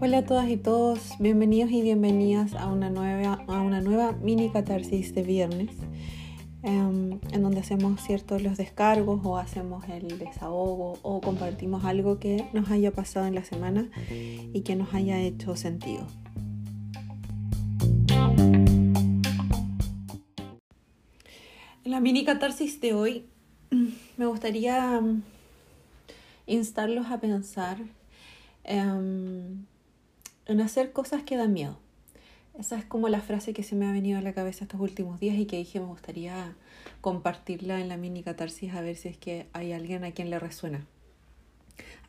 Hola a todas y todos, bienvenidos y bienvenidas a una nueva, a una nueva mini catarsis de viernes, em, en donde hacemos ciertos los descargos o hacemos el desahogo o compartimos algo que nos haya pasado en la semana y que nos haya hecho sentido. En la mini catarsis de hoy me gustaría mm, instarlos a pensar em, en hacer cosas que dan miedo. Esa es como la frase que se me ha venido a la cabeza estos últimos días y que dije me gustaría compartirla en la mini catarsis a ver si es que hay alguien a quien le resuena.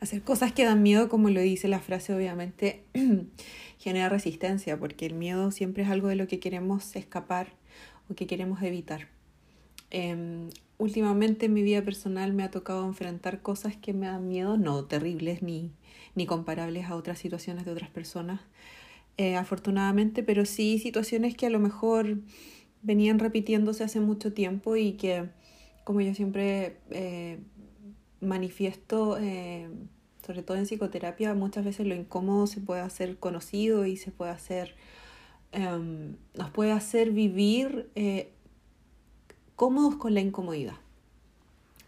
Hacer cosas que dan miedo, como lo dice la frase, obviamente genera resistencia, porque el miedo siempre es algo de lo que queremos escapar o que queremos evitar. Em, últimamente en mi vida personal me ha tocado enfrentar cosas que me dan miedo, no terribles ni, ni comparables a otras situaciones de otras personas, eh, afortunadamente, pero sí situaciones que a lo mejor venían repitiéndose hace mucho tiempo y que, como yo siempre eh, manifiesto, eh, sobre todo en psicoterapia, muchas veces lo incómodo se puede hacer conocido y se puede hacer, em, nos puede hacer vivir cómodos con la incomodidad.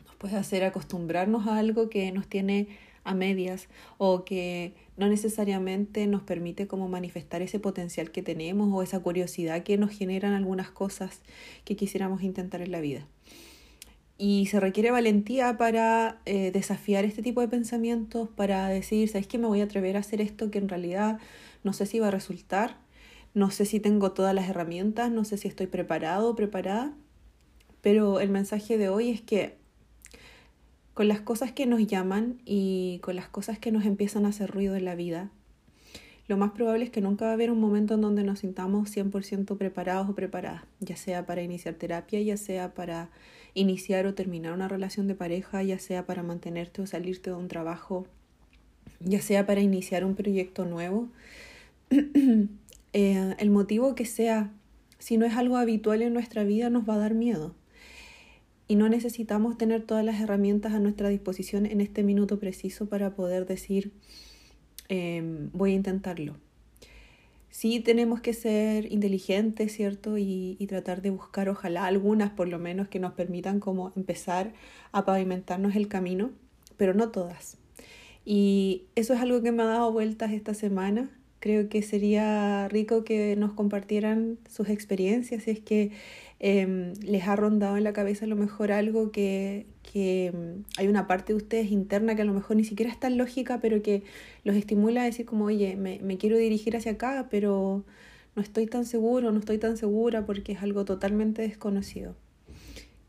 Nos puede hacer acostumbrarnos a algo que nos tiene a medias o que no necesariamente nos permite como manifestar ese potencial que tenemos o esa curiosidad que nos generan algunas cosas que quisiéramos intentar en la vida. Y se requiere valentía para eh, desafiar este tipo de pensamientos, para decir, ¿sabes qué? Me voy a atrever a hacer esto que en realidad no sé si va a resultar, no sé si tengo todas las herramientas, no sé si estoy preparado o preparada, pero el mensaje de hoy es que con las cosas que nos llaman y con las cosas que nos empiezan a hacer ruido en la vida, lo más probable es que nunca va a haber un momento en donde nos sintamos 100% preparados o preparadas, ya sea para iniciar terapia, ya sea para iniciar o terminar una relación de pareja, ya sea para mantenerte o salirte de un trabajo, ya sea para iniciar un proyecto nuevo. Eh, el motivo que sea, si no es algo habitual en nuestra vida, nos va a dar miedo y no necesitamos tener todas las herramientas a nuestra disposición en este minuto preciso para poder decir em, voy a intentarlo. Sí tenemos que ser inteligentes, ¿cierto? Y, y, tratar de buscar, ojalá, algunas por lo menos que nos permitan como empezar a pavimentarnos el camino, pero no todas. Y eso es algo que me ha dado vueltas esta semana. Creo que sería rico que nos compartieran sus experiencias, si es que Em, les ha rondado en la cabeza a lo mejor algo que, que em, hay una parte de ustedes interna que a lo mejor ni siquiera es tan lógica, pero que los estimula a decir como, oye, me, me quiero dirigir hacia acá, pero no estoy tan seguro, no estoy tan segura porque es algo totalmente desconocido.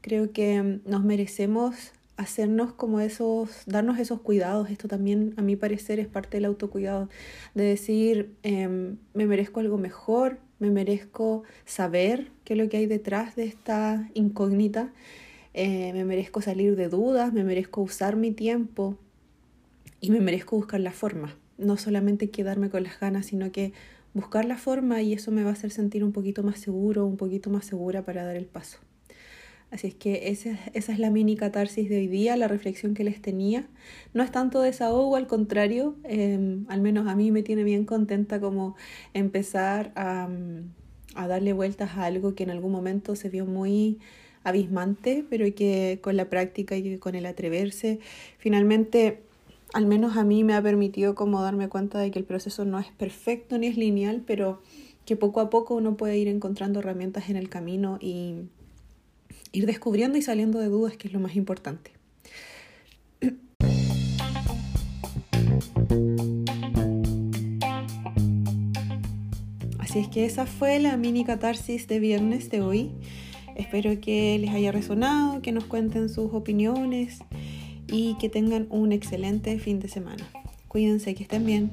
Creo que em, nos merecemos hacernos como esos, darnos esos cuidados. Esto también, a mi parecer, es parte del autocuidado, de decir, me merezco algo mejor, me merezco saber qué es lo que hay detrás de esta incógnita, eh, me merezco salir de dudas, me merezco usar mi tiempo y me merezco buscar la forma. No solamente quedarme con las ganas, sino que buscar la forma y eso me va a hacer sentir un poquito más seguro, un poquito más segura para dar el paso. Así es que esa, esa, es la mini catarsis de hoy día, la reflexión que les tenía. No es tanto desahogo, al contrario, em, al menos a mí me tiene bien contenta como empezar a, a, darle vueltas a algo que en algún momento se vio muy abismante, pero que con la práctica y con el atreverse, finalmente, al menos a mí me ha permitido como darme cuenta de que el proceso no es perfecto ni es lineal, pero que poco a poco uno puede ir encontrando herramientas en el camino y ir descubriendo y saliendo de dudas, que es lo más importante. Así es que esa fue la mini catarsis de viernes de hoy. Espero que les haya resonado, que nos cuenten sus opiniones y que tengan un excelente fin de semana. Cuídense, que estén bien.